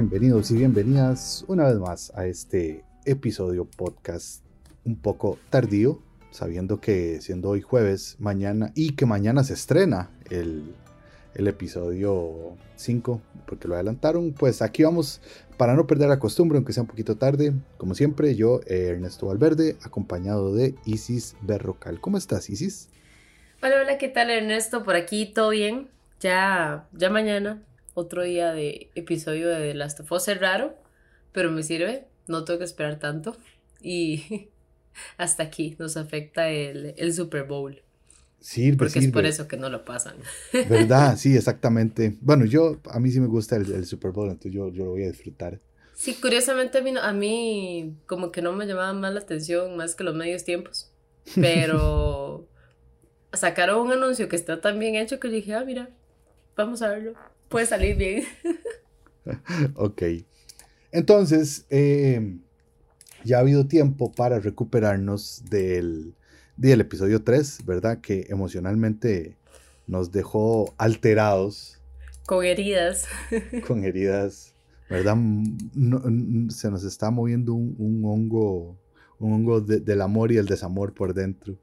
bienvenidos y bienvenidas una vez más a este episodio podcast un poco tardío, sabiendo que siendo hoy jueves, mañana y que mañana se estrena el, el episodio 5, porque lo adelantaron, pues aquí vamos para no perder la costumbre, aunque sea un poquito tarde, como siempre, yo, Ernesto Valverde, acompañado de Isis Berrocal. ¿Cómo estás, Isis? Hola, hola, ¿qué tal, Ernesto? Por aquí, ¿todo bien? Ya, ya mañana, otro día de episodio de The Last of Us es raro, pero me sirve, no tengo que esperar tanto. Y hasta aquí nos afecta el, el Super Bowl. Sirve, Porque es por eso que no lo pasan. ¿Verdad? Sí, exactamente. Bueno, yo, a mí sí me gusta el, el Super Bowl, entonces yo, yo, lo voy a disfrutar. Sí, curiosamente a mí, a mí como que no me llamaba más la atención más que los medios tiempos, pero sacaron un anuncio que está tan bien hecho que dije, ah, mira, vamos a verlo, puede salir bien. ok. Entonces, eh, ya ha habido tiempo para recuperarnos del del episodio 3, ¿verdad? Que emocionalmente nos dejó alterados. Con heridas. Con heridas, ¿verdad? se nos está moviendo un, hongo, un hongo del amor y el desamor por dentro.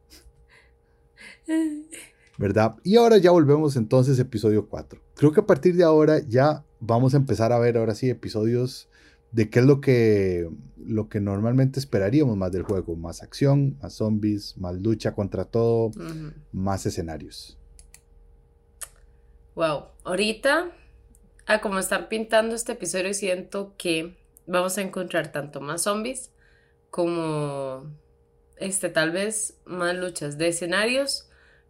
¿Verdad? Y ahora ya volvemos entonces episodio 4. Creo que a partir de ahora ya vamos a empezar a ver ahora sí episodios de qué es lo que, lo que normalmente esperaríamos más del juego. Más acción, más zombies, más lucha contra todo, más escenarios. Wow, ahorita, a como están pintando este episodio, siento que vamos a encontrar tanto más zombies como este, tal vez más luchas de escenarios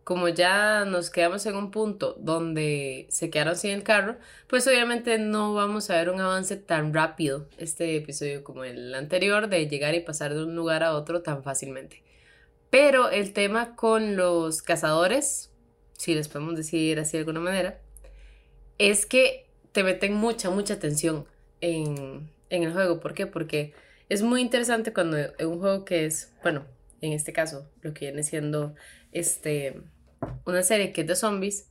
como ya nos quedamos en un punto donde se quedaron sin el carro, pues obviamente no vamos a ver un avance tan rápido este episodio como el anterior de llegar y pasar de un lugar a otro tan fácilmente. Pero el tema con los cazadores, si les podemos decir así de alguna manera, es que te meten mucha, mucha tensión en, en el juego. ¿Por qué? Porque es muy interesante cuando en un juego que es, bueno, en este caso, lo que viene siendo este una serie que es de zombies,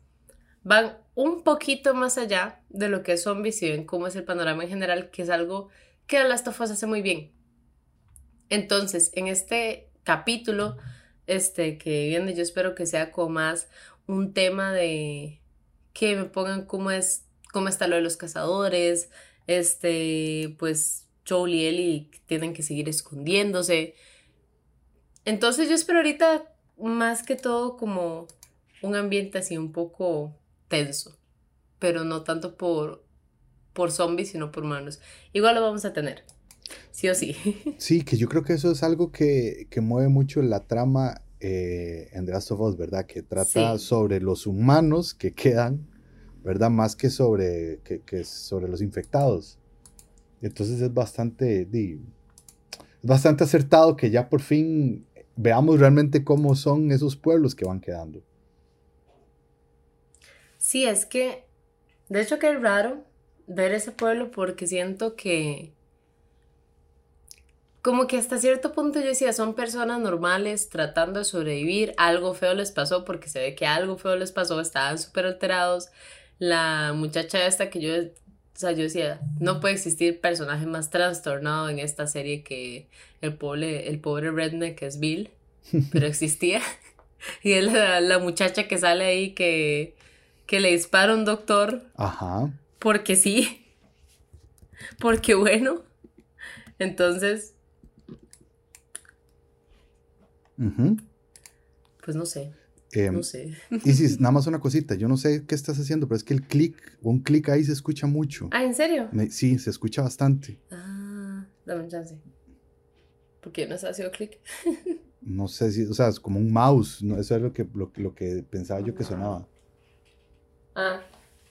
van un poquito más allá de lo que es zombies y ven cómo es el panorama en general, que es algo que las tofas hace muy bien. Entonces, en este capítulo, este que viene, yo espero que sea como más un tema de que me pongan cómo es, cómo está lo de los cazadores, este, pues Joel y Ellie tienen que seguir escondiéndose. Entonces yo espero ahorita más que todo como un ambiente así un poco tenso, pero no tanto por, por zombies, sino por humanos. Igual lo vamos a tener, sí o sí. Sí, que yo creo que eso es algo que, mueve mucho la trama eh, en The Last of Us, ¿verdad? Que trata sobre los humanos que quedan, ¿verdad? Más que sobre, que, sobre los infectados. Entonces es bastante, bastante acertado que ya por fin veamos realmente cómo son esos pueblos que van quedando. Sí, es que, de hecho que es raro ver ese pueblo porque siento que, como que hasta cierto punto yo decía, son personas normales tratando de sobrevivir, algo feo les pasó porque se ve que algo feo les pasó, estaban súper alterados. La muchacha esta que yo, o sea, yo decía, no puede existir personaje más trastornado en esta serie que el pobre, el pobre redneck que es Bill, pero existía. y es la, la muchacha que sale ahí que que le dispara un doctor. Ajá. Porque sí. Porque bueno. Entonces. Pues no sé. No sé. Y si nada más una cosita, yo no sé qué estás haciendo, pero es que el clic, un clic ahí se escucha mucho. Ah, ¿en serio? sí, se escucha bastante. Ah, dame un chance. ¿Por qué no has haciendo clic? no sé si, o sea, es como un mouse, ¿no? eso es lo que, lo que pensaba yo que sonaba. Ah,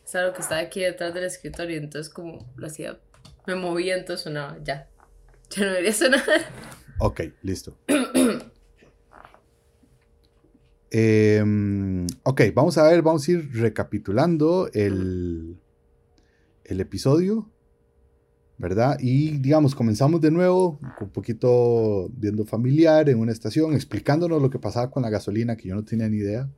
es algo que estaba aquí detrás del escritorio, entonces como lo hacía, me movía, entonces sonaba, ya. Ya no debería sonar. Ok, listo. Em, ok, vamos a ver, vamos a ir recapitulando el, el episodio, ¿verdad? Y digamos, comenzamos de nuevo, un poquito viendo familiar en una estación, explicándonos lo que pasaba con la gasolina, que yo no tenía ni idea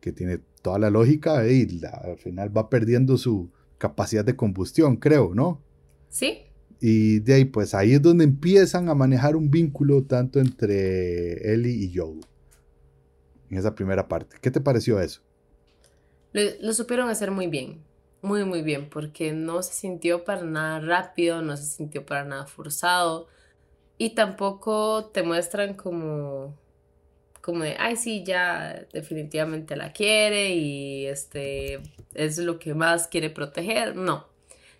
que tiene toda la lógica y al final va perdiendo su capacidad de combustión, creo, ¿no? Sí. Y de ahí, pues ahí es donde empiezan a manejar un vínculo tanto entre Ellie y Joel. En esa primera parte. ¿Qué te pareció eso? Lo, supieron hacer muy bien. Muy, muy bien. Porque no se sintió para nada rápido, no se sintió para nada forzado. Y tampoco te muestran como como de, ay, sí, ya definitivamente la quiere y este es lo que más quiere proteger. No,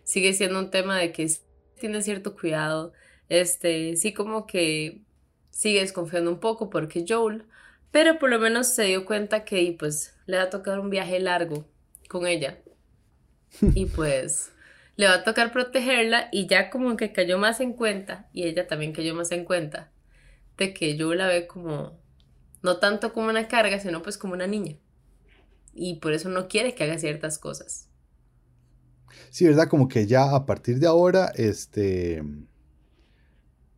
sigue siendo un tema de que tiene cierto cuidado. Este, sí como que sigue desconfiando un poco porque Joel, pero por lo menos se dio cuenta que pues le va a tocar un viaje largo con ella. Y pues le va a tocar protegerla y ya como que cayó más en cuenta y ella también cayó más en cuenta de que Joel la ve como no tanto como una carga, sino pues como una niña. Y por eso no quiere que haga ciertas cosas. Sí, ¿verdad? Como que ya a partir de ahora, este,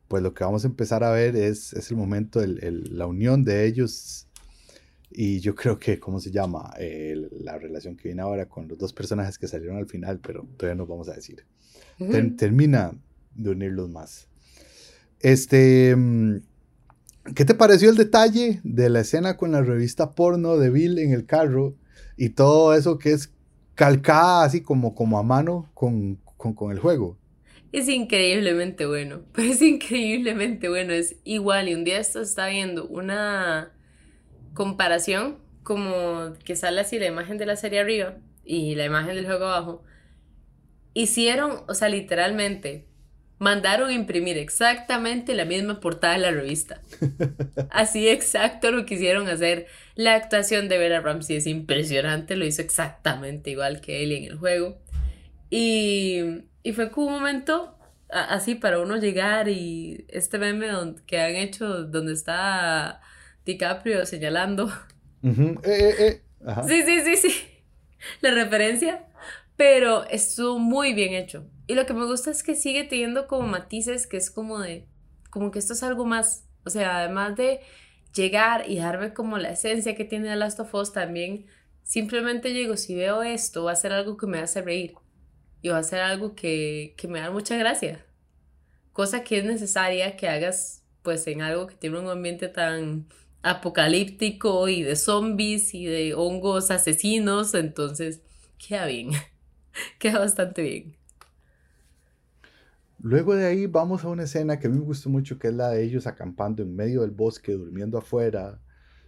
pues lo que vamos a empezar a ver es, es el momento, el, la unión de ellos. Y yo creo que, ¿cómo se llama? la relación que viene ahora con los dos personajes que salieron al final, pero todavía no vamos a decir. termina de unirlos más. Este, mm, ¿Qué te pareció el detalle de la escena con la revista porno de Bill en el carro y todo eso que es calcada así como, como a mano con, con, el juego? Es increíblemente bueno, pero es increíblemente bueno, es igual y un día esto está viendo una comparación como que sale así la imagen de la serie arriba y la imagen del juego abajo. Hicieron, o sea, literalmente mandaron imprimir exactamente la misma portada de la revista. Así exacto lo quisieron hacer. La actuación de Bella Ramsey es impresionante, lo hizo exactamente igual que él en el juego. Y, y fue como un momento así para uno llegar y este meme que han hecho donde está DiCaprio señalando. Eh, eh, eh. Sí, sí, sí, sí. La referencia. Pero estuvo muy bien hecho. Y lo que me gusta es que sigue teniendo como matices que es como de, como que esto es algo más, o sea, además de llegar y darme como la esencia que tiene The Last of Us, también simplemente llego, si veo esto, va a ser algo que me hace reír y va a ser algo que, que me da mucha gracia. Cosa que es necesaria que hagas pues en algo que tiene un ambiente tan apocalíptico y de zombies y de hongos asesinos, entonces queda bien, queda bastante bien. Luego de ahí vamos a una escena que a mí me gustó mucho, que es la de ellos acampando en medio del bosque, durmiendo afuera,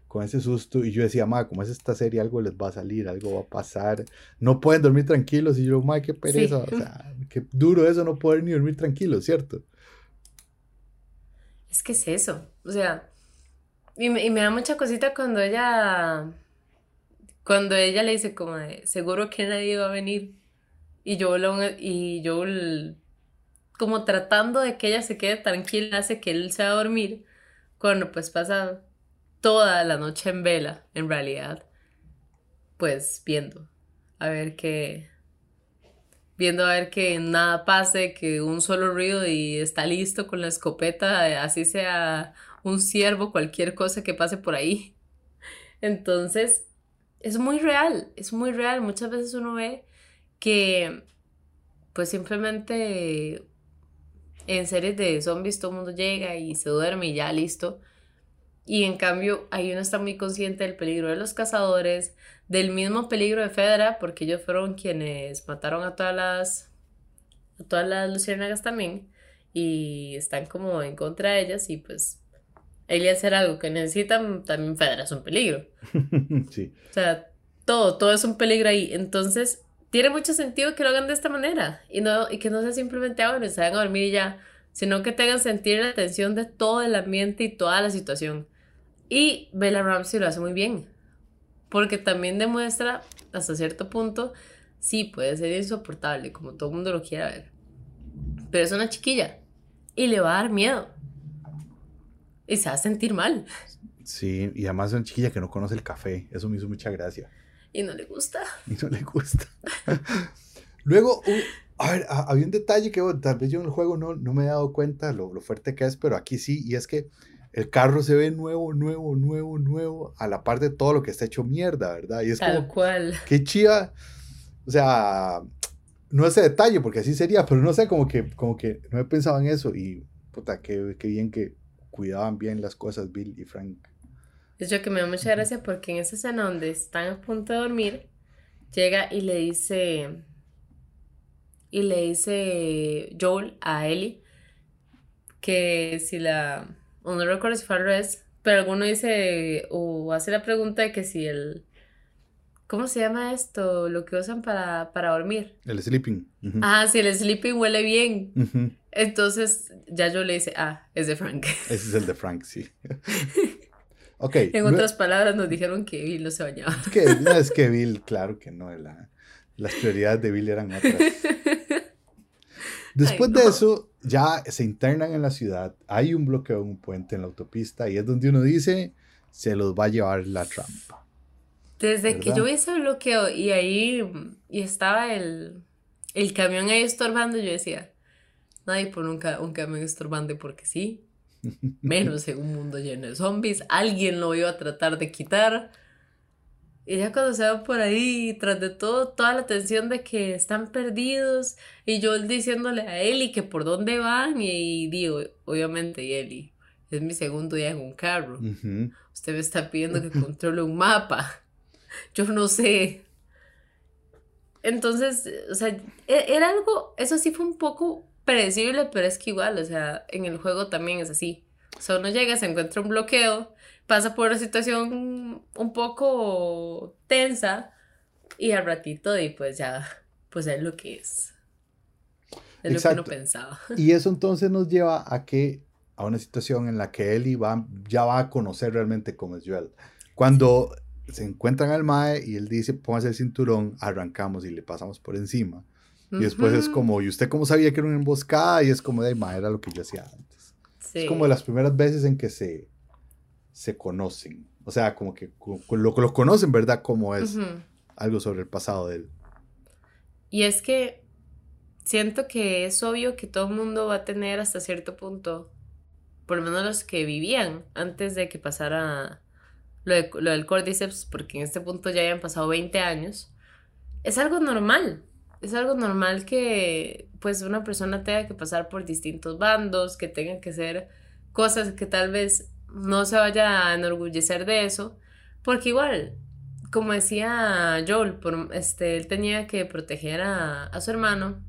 con ese susto. Y yo decía, ma, como es esta serie, algo les va a salir, algo va a pasar. No pueden dormir tranquilos. Y yo, ma, qué pereza. O sea, qué duro eso, no poder ni dormir tranquilos, ¿cierto? Es que es eso. O sea, y me, da mucha cosita cuando ella. Cuando ella le dice, como de, seguro que nadie va a venir. Y yo, lo, y yo como tratando de que ella se quede tranquila, hace que él se va a dormir, cuando pues pasa toda la noche en vela, en realidad, pues viendo, a ver qué, viendo a ver que nada pase, que un solo ruido y está listo con la escopeta, así sea un ciervo, cualquier cosa que pase por ahí. Entonces, es muy real, es muy real. Muchas veces uno ve que pues simplemente en series de zombies todo el mundo llega y se duerme y ya listo. Y en cambio, ahí uno está muy consciente del peligro de los cazadores, del mismo peligro de Fedra, porque ellos fueron quienes mataron a todas las a todas las luciérnagas también y están como en contra de ellas y pues él hacer algo que necesitan también Fedra es un peligro. sí. O sea, todo, todo es un peligro ahí. Entonces, tiene mucho sentido que lo hagan de esta manera y, no, y que no sea simplemente ahora, se vayan a dormir y ya, sino que tengan sentir la tensión de todo el ambiente y toda la situación. Y Bella Ramsey lo hace muy bien, porque también demuestra hasta cierto punto, sí, puede ser insoportable, como todo el mundo lo quiera ver, pero es una chiquilla y le va a dar miedo y se va a sentir mal. Sí, y además es una chiquilla que no conoce el café, eso me hizo mucha gracia. Y no le gusta. Y no le gusta. Luego, a ver, había un detalle que tal vez yo en el juego no, no me he dado cuenta lo, lo, fuerte que es, pero aquí sí, y es que el carro se ve nuevo, nuevo, nuevo, nuevo, a la par de todo lo que está hecho mierda, ¿verdad? Y es Tal como, cual. Qué chiva. O sea, no ese detalle, porque así sería, pero no sé, como que, como que no he pensado en eso y puta, qué, qué bien que cuidaban bien las cosas Bill y Frank. Es yo que me da mucha gracia porque en esa escena donde están a punto de dormir, llega y le dice, y le dice Joel a Ellie que si la, o no recuerdo si fue al revés, pero alguno dice, o hace la pregunta de que si el, ¿cómo se llama esto? Lo que usan para, para dormir. El sleeping. Ah, si el sleeping huele bien. Entonces ya yo le dice, ah, es de Frank. Ese es el de Frank, sí. ok. En otras palabras nos dijeron que Bill no se bañaba. Es que, no, es que Bill, claro que no, la, las prioridades de Bill eran otras. Después de eso, ya se internan en la ciudad, hay un bloqueo en un puente en la autopista y es donde uno dice, se los va a llevar la trampa. Desde que yo vi ese bloqueo y ahí y estaba el, el camión ahí estorbando, yo decía, nadie por nunca un camión estorbando porque sí, menos en un mundo lleno de zombies, alguien lo iba a tratar de quitar. Y ya cuando se va por ahí, tras de todo, toda la tensión de que están perdidos, y yo diciéndole a Eli que por dónde van, y, digo, obviamente, Eli, es mi segundo día en un carro. Usted me está pidiendo que controle un mapa. Yo no sé. Entonces, o sea, e, era algo, eso sí fue un poco predecible, pero es que igual, o sea, en el juego también es así. O sea, uno llega, se encuentra un bloqueo, pasa por una situación un poco tensa y al ratito y pues ya, pues es lo que es. Es lo que uno pensaba. Y eso entonces nos lleva a que a una situación en la que Ellie va, ya va a conocer realmente cómo es Joel. Cuando se encuentran al Mae y él dice, póngase el cinturón, arrancamos y le pasamos por encima. Y después es como, ¿y usted cómo sabía que era una emboscada? Y es como, de Mae, era lo que yo hacía antes. Es como las primeras veces en que se, se conocen. O sea, como que lo, lo conocen, ¿verdad? Como es algo sobre el pasado de él. Y es que siento que es obvio que todo el mundo va a tener hasta cierto punto, por lo menos los que vivían antes de que pasara lo, de, lo del cordyceps, porque en este punto ya hayan pasado 20 años, es algo normal. Es algo normal que pues una persona tenga que pasar por distintos bandos, que tenga que hacer cosas que tal vez no se vaya a enorgullecer de eso, porque igual, como decía Joel, por, este, él tenía que proteger a, su hermano,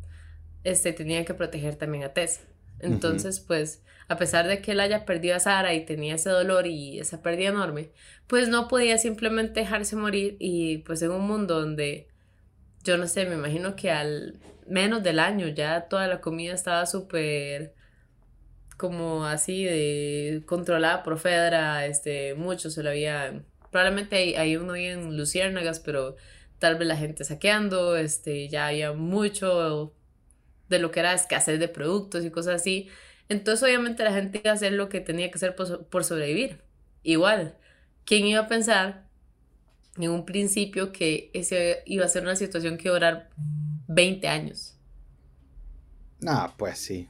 este, tenía que proteger también a Tess. Entonces, pues, a pesar de que él haya perdido a Sara y tenía ese dolor y esa pérdida enorme, pues no podía simplemente dejarse morir y pues en un mundo donde, yo no sé, me imagino que al menos del año ya toda la comida estaba súper como así de controlada por Fedra, este, mucho se lo había, probablemente hay, hay uno en Luciérnagas, pero tal vez la gente saqueando, este, ya había mucho de lo que era escasez de productos y cosas así. Entonces obviamente la gente iba a hacer lo que tenía que hacer por, sobrevivir. Igual, ¿quién iba a pensar en un principio que ese iba a ser una situación que iba a durar 20 años? Ah, pues sí.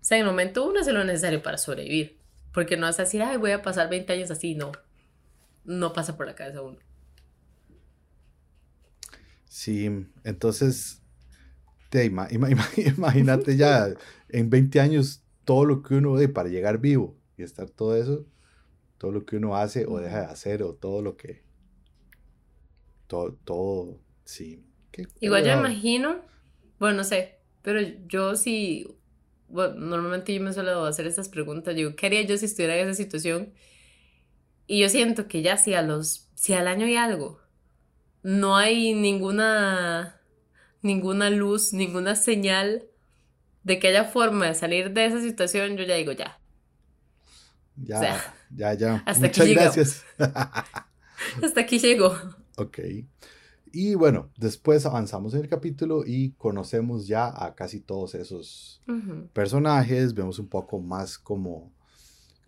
O sea, en el momento uno hace lo necesario para sobrevivir. Porque no vas a decir, ay, voy a pasar 20 años así. No. No pasa por la cabeza uno. Sí, entonces, te imagínate ya en 20 años todo lo que uno ve para llegar vivo y estar todo eso, todo lo que uno hace o deja de hacer o todo lo que, todo, todo, sí. Igual yo imagino, bueno, no sé, pero yo sí bueno, normalmente yo me suelo hacer estas preguntas, digo, ¿qué haría yo si estuviera en esa situación? Y yo siento que ya si a los, si al año y algo, no hay ninguna, ninguna luz, ninguna señal de que haya forma de salir de esa situación, yo ya digo ya. Ya, ya, ya. Hasta Muchas aquí gracias. hasta aquí llego. Ok. Y bueno, después avanzamos en el capítulo y conocemos ya a casi todos esos personajes, vemos un poco más como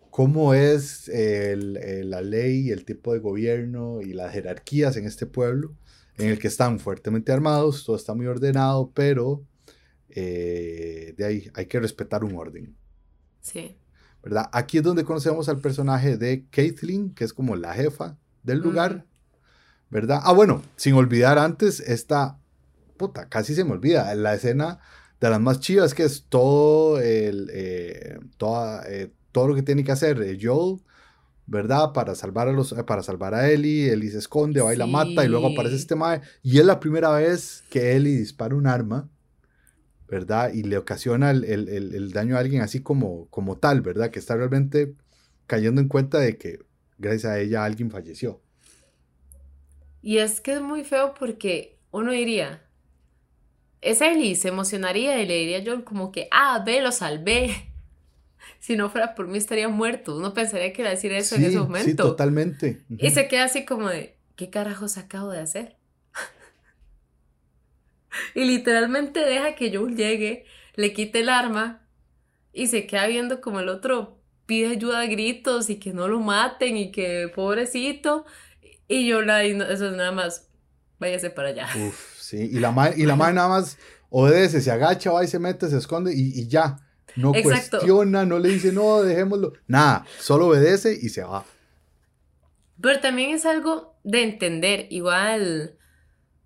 cómo es la ley, el tipo de gobierno y las jerarquías en este pueblo, en el que están fuertemente armados, todo está muy ordenado, pero eh, de ahí hay que respetar un orden. Sí. ¿Verdad? Aquí es donde conocemos al personaje de Caitlyn, que es como la jefa del lugar. ¿Verdad? Ah, bueno, sin olvidar antes esta puta, casi se me olvida. La escena de las más chivas que es todo el, eh, toda, eh, todo lo que tiene que hacer eh, Joel, ¿verdad? Para salvar a los, para salvar a Ellie, Ellie se esconde, va y la mata y luego aparece este mae y es la primera vez que Ellie dispara un arma, ¿verdad? Y le ocasiona el, el, el, daño a alguien así como, como tal, ¿verdad? Que está realmente cayendo en cuenta de que gracias a ella alguien falleció. Y es que es muy feo porque uno diría, es Ellie, se emocionaría y le diría yo como que, ah, ve, lo salvé. Si no fuera por mí estaría muerto. Uno pensaría que iba a decir eso en ese momento. Sí, totalmente. Y se queda así como de, ¿qué carajos acabo de hacer? y literalmente deja que Joel llegue, le quite el arma y se queda viendo como el otro pide ayuda a gritos y que no lo maten y que pobrecito. Y yo la, eso es nada más, váyase para allá. Uf, sí, y la madre, y la madre nada más obedece, se agacha, va y se mete, se esconde y, y ya. No cuestiona, no le dice, no, dejémoslo. Nada, solo obedece y se va. Pero también es algo de entender, igual,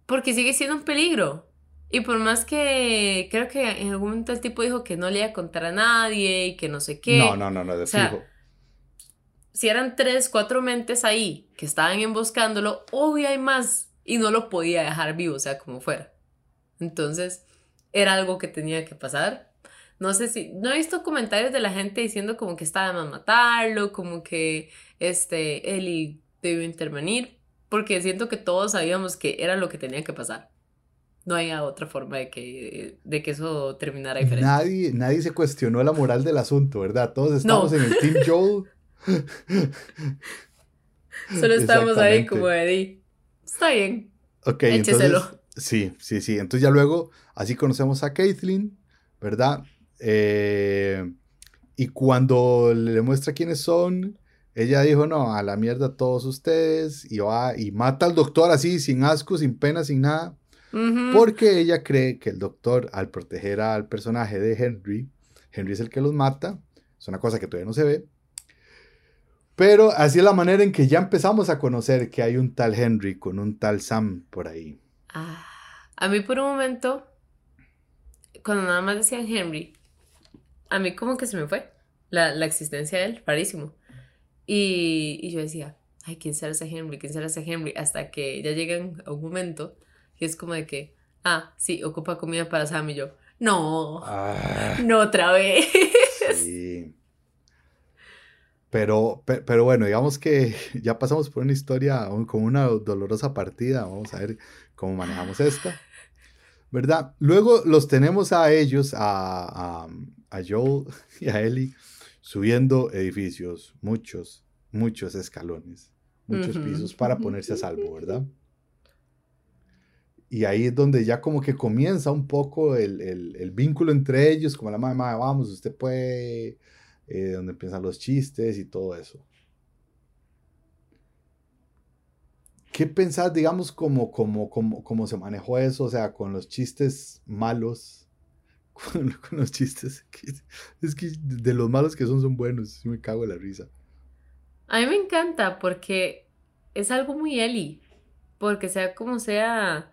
porque sigue siendo un peligro. Y por más que creo que en algún momento el tipo dijo que no le iba a contar a nadie y que no sé qué. No, no, no, no, de fijo. Si eran tres, cuatro mentes ahí que estaban emboscándolo, obvio hay más y no lo podía dejar vivo, o sea, como fuera. Entonces, era algo que tenía que pasar. No sé si, no he visto comentarios de la gente diciendo como que estaba mal matarlo, como que este, Eli debió intervenir, porque siento que todos sabíamos que era lo que tenía que pasar. No hay otra forma de que, de que eso terminara diferente. Nadie, nadie se cuestionó la moral del asunto, ¿verdad? Todos estamos en el Team Joel. Solo estamos ahí como Eddie. Está bien. Ok, Écheselo. entonces. Sí, sí, sí. Entonces ya luego, así conocemos a Caitlyn, ¿verdad? Eh, y cuando le muestra quiénes son, ella dijo, no, a la mierda todos ustedes, y va y mata al doctor así, sin asco, sin pena, sin nada, porque ella cree que el doctor, al proteger al personaje de Henry, Henry es el que los mata, es una cosa que todavía no se ve, pero así es la manera en que ya empezamos a conocer que hay un tal Henry con un tal Sam por ahí. Ah, a mí por un momento, cuando nada más decían Henry, a mí como que se me fue la, existencia de él, rarísimo. Y, yo decía, ay, ¿quién será ese Henry? ¿Quién será ese Henry? Hasta que ya llegan a un momento y es como de que, ah, sí, ocupa comida para Sam y yo, no, ah. no otra vez. Sí. Pero, pero, bueno, digamos que ya pasamos por una historia como una dolorosa partida. Vamos a ver cómo manejamos esta. ¿Verdad? Luego los tenemos a ellos, a, a Joel y a Ellie subiendo edificios, muchos, muchos escalones, muchos pisos para ponerse a salvo, ¿verdad? Y ahí es donde ya como que comienza un poco el, vínculo entre ellos, como la mamá, vamos, usted puede, eh, donde empiezan los chistes y todo eso. ¿Qué pensás, digamos, como, como, como, como se manejó eso, o sea, con los chistes malos con, los chistes. Es que de los malos que son, son buenos. me cago en la risa. A mí me encanta porque es algo muy Eli. Porque sea como sea.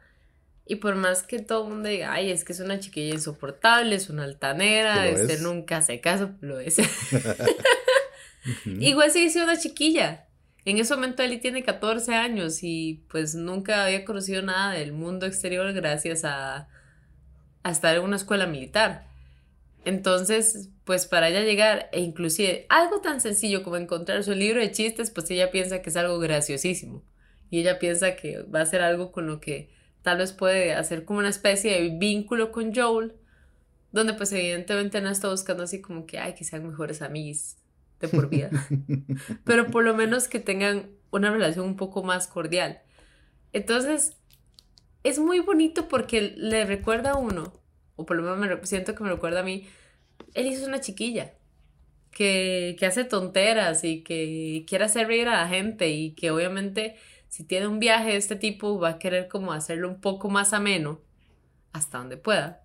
Y por más que todo el mundo diga, ay, es que es una chiquilla insoportable, es una altanera, este nunca hace caso, lo es. Igual se dice una chiquilla. En ese momento Eli tiene 14 años y pues nunca había conocido nada del mundo exterior gracias a, a estar en una escuela militar. Entonces, pues para ella llegar, e inclusive algo tan sencillo como encontrar su libro de chistes, pues ella piensa que es algo graciosísimo. Y ella piensa que va a ser algo con lo que tal vez puede hacer como una especie de vínculo con Joel, donde pues evidentemente no está buscando así como que, ay, que sean mejores amigos de por vida. Pero por lo menos que tengan una relación un poco más cordial. Entonces, es muy bonito porque le recuerda a uno, o por lo menos me, siento que me recuerda a mí, él hizo una chiquilla que, que hace tonteras y que quiere hacer reír a la gente y que obviamente si tiene un viaje de este tipo va a querer como hacerlo un poco más ameno hasta donde pueda.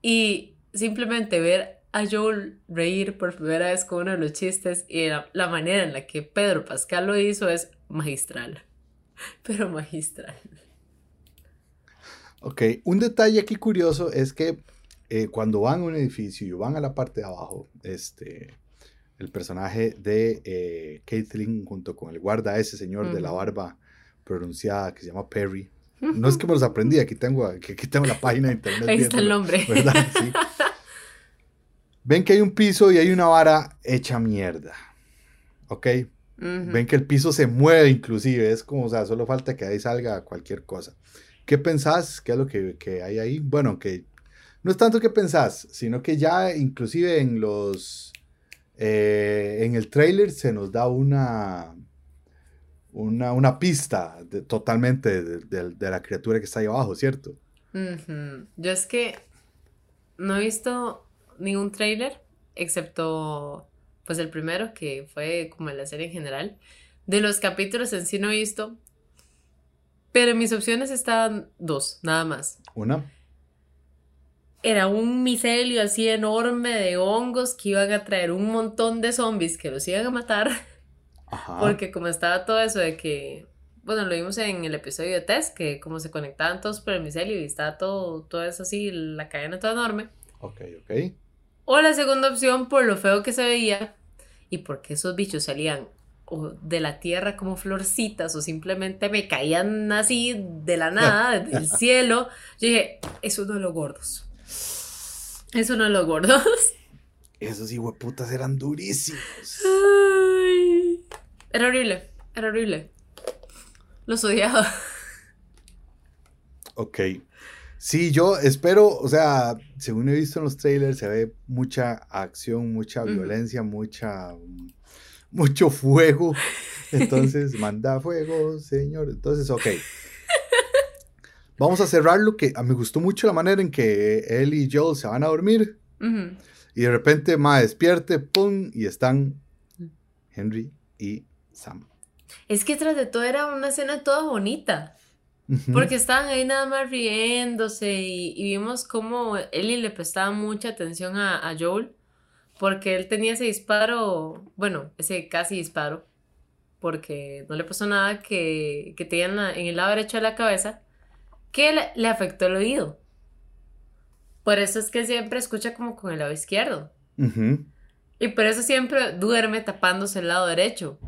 Y simplemente ver a Joel reír por primera vez con uno de los chistes y la manera en la que Pedro Pascal lo hizo es magistral, pero magistral. Ok, un detalle aquí curioso es que eh, cuando van a un edificio y van a la parte de abajo, este, el personaje de eh, Caitlyn junto con el guarda, ese señor de la barba pronunciada que se llama Perry. No es que me los aprendí, aquí tengo, aquí tengo la página de internet. Ahí está el nombre. Ven que hay un piso y hay una vara hecha mierda. ¿Ok? Ven que el piso se mueve inclusive, es como, o sea, solo falta que ahí salga cualquier cosa. ¿Qué pensás? ¿Qué es lo que, que hay ahí? Bueno, que no es tanto que pensás, sino que ya inclusive en los eh, en el trailer se nos da una, una, pista totalmente de, la criatura que está ahí abajo, ¿cierto? Yo es que no he visto ningún trailer, excepto pues el primero, que fue como la serie en general. De los capítulos en sí no he visto, pero mis opciones estaban dos, nada más. Una era un micelio así enorme de hongos que iban a traer un montón de zombies que los iban a matar. Porque como estaba todo eso de que, bueno, lo vimos en el episodio de Test, que como se conectaban todos por el micelio y estaba todo, todo eso así, la cadena toda enorme. Ok, ok. O la segunda opción, por lo feo que se veía y porque esos bichos salían o de la tierra como florcitas o simplemente me caían así de la nada, del cielo. Yo dije, es uno de los gordos. Es uno de los gordos. Esos putas eran durísimos. era horrible, era horrible. Los odiaba. Ok. Sí, yo espero, o sea, según he visto en los trailers, se ve mucha acción, mucha violencia, mucha, mucho fuego. Entonces, manda fuego, señor. Entonces, ok. Vamos a cerrarlo, que me gustó mucho la manera en que él y Joel se van a dormir. Y de repente, Ma despierte, pum, y están Henry y Sam. Es que tras de todo era una escena toda bonita. Porque estaban ahí nada más riéndose y, vimos cómo Ellie le prestaba mucha atención a, Joel. Porque él tenía ese disparo, bueno, ese casi disparo. Porque no le pasó nada que, que tenía en, en el lado derecho de la cabeza que le, afectó el oído. Por eso es que siempre escucha como con el lado izquierdo. Y por eso siempre duerme tapándose el lado derecho,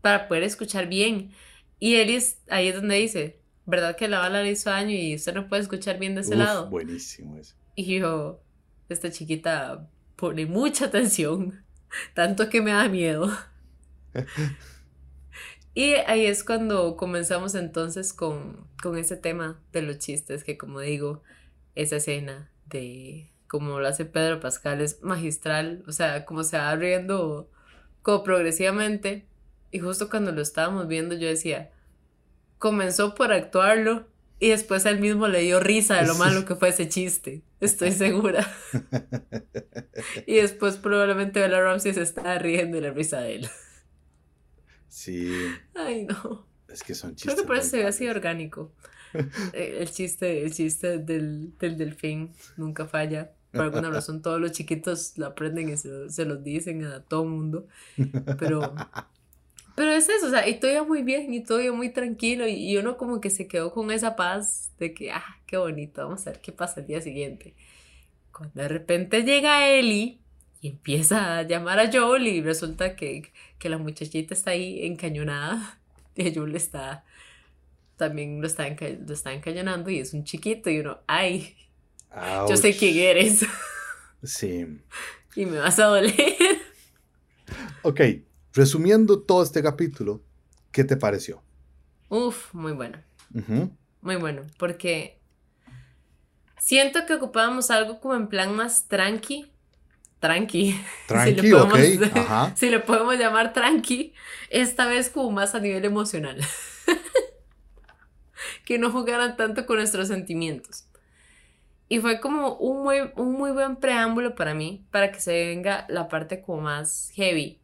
para poder escuchar bien. Y él es, ahí es donde dice, ¿verdad que la bala le hizo daño y usted no puede escuchar bien de ese lado? Buenísimo eso. Y yo, esta chiquita pone mucha atención, tanto que me da miedo. Y ahí es cuando comenzamos entonces con, ese tema de los chistes, que como digo, esa escena de como lo hace Pedro Pascal es magistral, o sea, como se va abriendo como progresivamente. Y justo cuando lo estábamos viendo yo decía, comenzó por actuarlo y después él mismo le dio risa de lo malo que fue ese chiste, estoy segura. y después probablemente Bella Ramsey se está riendo de la risa de él. Sí. Ay, no. Es que son chistes. Creo que por eso se ve así orgánico. Eh, el chiste, el chiste del, del delfín nunca falla. Por alguna razón todos los chiquitos lo aprenden y se, se los dicen a todo mundo. Pero, pero es eso, o sea, y todo iba muy bien y todo iba muy tranquilo y, y, uno como que se quedó con esa paz de que, ah, qué bonito, vamos a ver qué pasa el día siguiente. Cuando de repente llega Eli y empieza a llamar a Joel y resulta que, la muchachita está ahí encañonada y Joel está también lo está, lo está encañonando y es un chiquito y uno, ay, yo sé quién eres. Sí. y me vas a doler. Ok, resumiendo todo este capítulo, ¿qué te pareció? Uf, muy bueno. Muy bueno, porque siento que ocupábamos algo como en plan más tranqui, tranqui. Tranqui, si le podemos, Si le podemos llamar tranqui, esta vez como más a nivel emocional. que no jugaran tanto con nuestros sentimientos. Y fue como un muy, un muy buen preámbulo para mí, para que se venga la parte como más heavy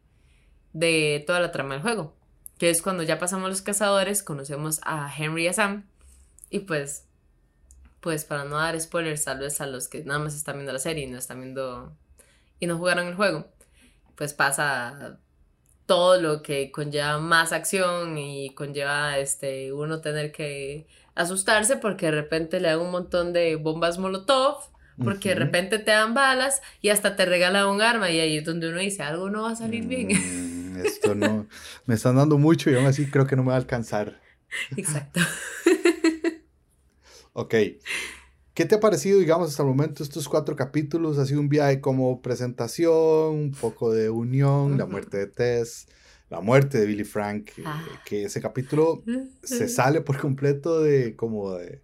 de toda la trama del juego. Que es cuando ya pasamos los cazadores, conocemos a Henry y a Sam. Y pues, pues para no dar spoilers, tal vez a los que nada más están viendo la serie y no están viendo y no jugaron el juego, pues pasa todo lo que conlleva más acción y conlleva este uno tener que asustarse porque de repente le dan un montón de bombas molotov, porque de repente te dan balas y hasta te regala un arma y ahí es donde uno dice, algo no va a salir bien. Mm, esto no, me están dando mucho y aún así creo que no me va a alcanzar. Exacto. ok. ¿Qué te ha parecido, digamos, hasta el momento estos cuatro capítulos? Ha sido un viaje como presentación, un poco de unión, la muerte de Tess, la muerte de Billy Frank, ah. que ese capítulo se sale por completo de como de,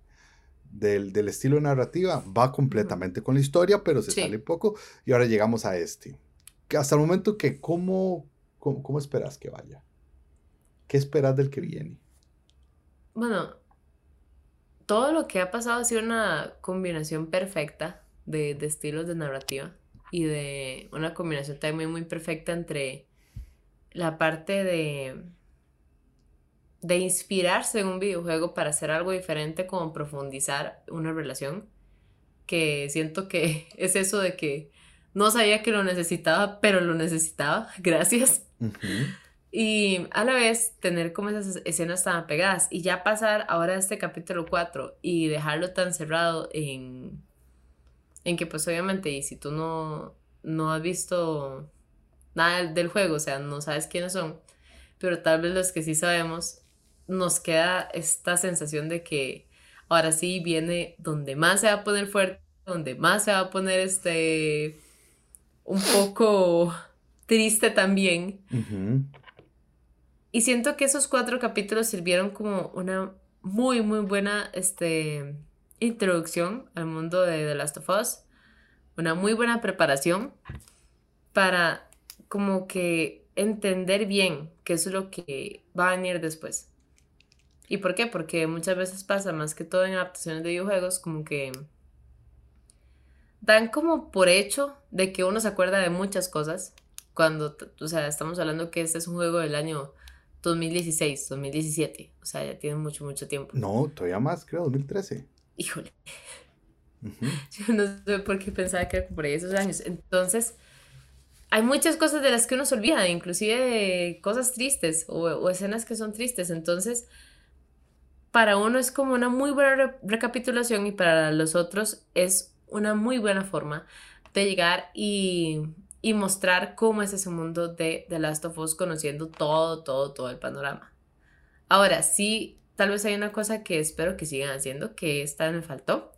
del, estilo de narrativa, va completamente con la historia, pero se sale poco y ahora llegamos a este. Hasta el momento que, ¿cómo, cómo, cómo esperas que vaya? ¿Qué esperas del que viene? Bueno, todo lo que ha pasado ha sido una combinación perfecta de, estilos de narrativa y de una combinación también muy perfecta entre la parte de de inspirarse en un videojuego para hacer algo diferente como profundizar una relación que siento que es eso de que no sabía que lo necesitaba pero lo necesitaba. Gracias y a la vez tener como esas escenas tan apegadas y ya pasar ahora a este capítulo 4 y dejarlo tan cerrado en, en que pues obviamente y si tú no, no has visto nada del juego, o sea, no sabes quiénes son, pero tal vez los que sí sabemos, nos queda esta sensación de que ahora sí viene donde más se va a poner fuerte, donde más se va a poner este un poco triste también. Y siento que esos cuatro capítulos sirvieron como una muy, muy buena este, introducción al mundo de The Last of Us. Una muy buena preparación para como que entender bien qué es lo que va a venir después. ¿Y por qué? Porque muchas veces pasa, más que todo en adaptaciones de videojuegos, como que dan como por hecho de que uno se acuerda de muchas cosas. Cuando, o sea, estamos hablando que este es un juego del año 2016, 2017. O sea, ya tiene mucho, mucho tiempo. No, todavía más, creo, 2013. Híjole. Yo no sé por qué pensaba que era por ahí esos años. Entonces, hay muchas cosas de las que uno se olvida, inclusive cosas tristes o, escenas que son tristes. Entonces, para uno es como una muy buena recapitulación y para los otros es una muy buena forma de llegar y y mostrar cómo es ese mundo de The Last of Us conociendo todo, todo, todo el panorama. Ahora, sí, tal vez hay una cosa que espero que sigan haciendo, que esta me faltó,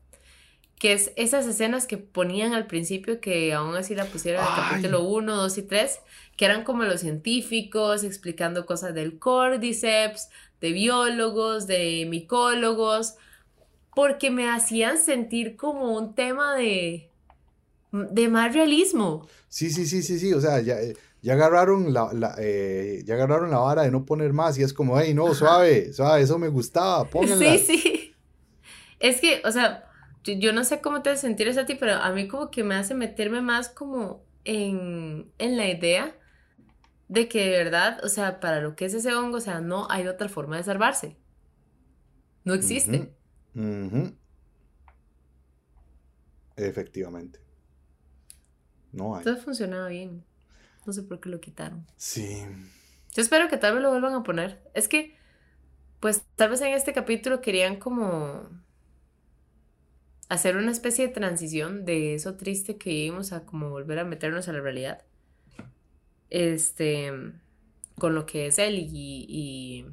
que es esas escenas que ponían al principio, que aún así la pusieron en el capítulo 1, 2 y 3, que eran como los científicos explicando cosas del cordyceps, de biólogos, de micólogos, porque me hacían sentir como un tema de, de más realismo. Sí, sí, sí, sí, sí, o sea, ya, eh, ya agarraron la, eh, ya agarraron la vara de no poner más y es como, hey, no, suave, suave, eso me gustaba, pónganla. Sí, sí. Es que, o sea, yo, no sé cómo te sentir eso a ti, pero a mí como que me hace meterme más como en, la idea de que de verdad, o sea, para lo que es ese hongo, o sea, no hay otra forma de salvarse. No existe. Efectivamente. No Todo funcionaba bien. No sé por qué lo quitaron. Sí. Yo espero que tal vez lo vuelvan a poner. Es que, pues, tal vez en este capítulo querían como hacer una especie de transición de eso triste que vivimos a como volver a meternos a la realidad. Este, con lo que es él y, y,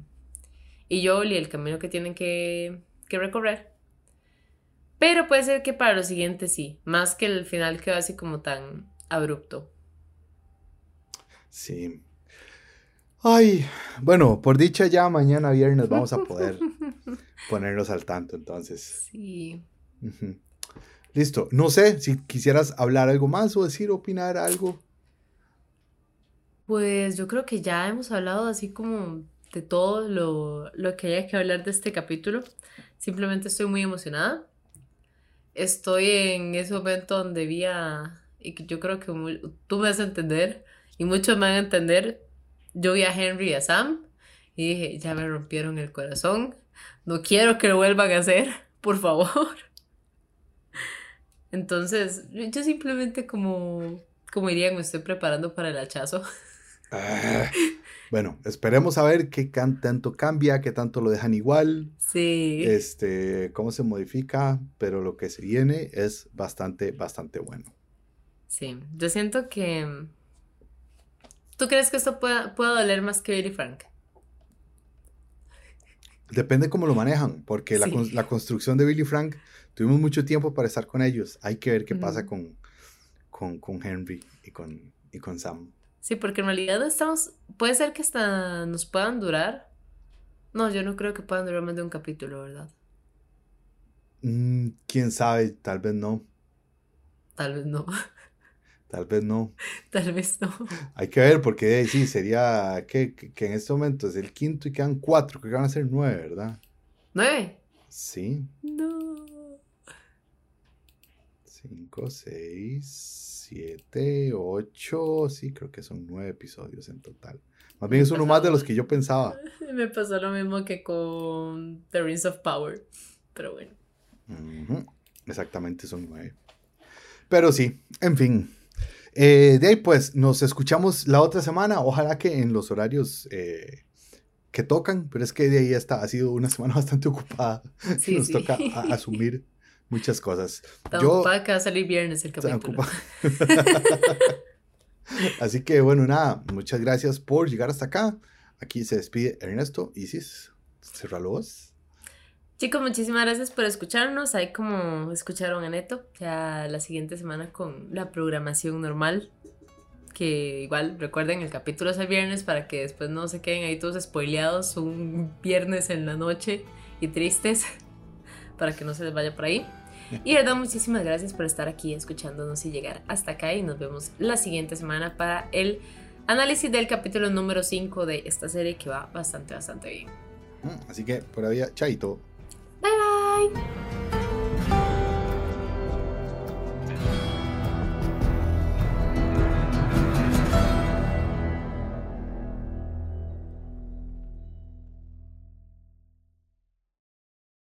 y Joel y el camino que tienen que, que recorrer. Pero puede ser que para lo siguiente sí, más que el final quedó así como tan abrupto. Sí. Ay, bueno, por dicha ya mañana viernes vamos a poder ponernos al tanto entonces. Sí. Listo. No sé si quisieras hablar algo más o decir, opinar algo. Pues yo creo que ya hemos hablado así como de todo lo, lo que haya que hablar de este capítulo. Simplemente estoy muy emocionada estoy en ese momento donde vi a, y que yo creo que tú me vas a entender, y muchos me van a entender, yo vi a Henry y a Sam, y dije, ya me rompieron el corazón, no quiero que lo vuelvan a hacer, por favor. Entonces, yo simplemente como, como dirían, me estoy preparando para el hachazo. Ah, Bueno, esperemos a ver qué tanto cambia, qué tanto lo dejan igual. Sí. Este, cómo se modifica, pero lo que se viene es bastante, bastante bueno. Sí, yo siento que... ¿Tú crees que esto pueda, pueda doler más que Billy Frank? Depende cómo lo manejan, porque la, la, construcción de Billy Frank, tuvimos mucho tiempo para estar con ellos. Hay que ver qué pasa con, con, con, Henry y con, y con Sam. Sí, porque en realidad estamos, puede ser que hasta nos puedan durar. No, yo no creo que puedan durar más de un capítulo, ¿verdad? Mm, Quién sabe, tal vez no. Tal vez no. Tal vez no. Tal vez no. Hay que ver, porque sí, sería que, que, en este momento es el quinto y quedan cuatro, que van a ser nueve, ¿verdad? ¿Nueve? Sí. No. Cinco, seis, siete, ocho, sí, creo que son nueve episodios en total. Más bien es uno más de los que yo pensaba. Me pasó lo mismo que con The Rings of Power, pero bueno. Exactamente, son nueve. Pero sí, en fin, eh, de ahí pues nos escuchamos la otra semana, ojalá que en los horarios eh, que tocan, pero es que de ahí está, ha sido una semana bastante ocupada. Sí, nos toca asumir muchas cosas. Tan Yo, ocupada que va a salir viernes el capítulo. Así que bueno, nada, muchas gracias por llegar hasta acá. Aquí se despide Ernesto, Isis, cerra voz. Chicos, muchísimas gracias por escucharnos. Ahí como escucharon a Neto, ya la siguiente semana con la programación normal. Que igual recuerden, el capítulo es el viernes para que después no se queden ahí todos spoileados un viernes en la noche y tristes, para que no se les vaya por ahí. Y verdad, muchísimas gracias por estar aquí escuchándonos y llegar hasta acá. Y nos vemos la siguiente semana para el análisis del capítulo número 5 de esta serie que va bastante, bastante bien. Mm, así que por ahí, chaito. Bye!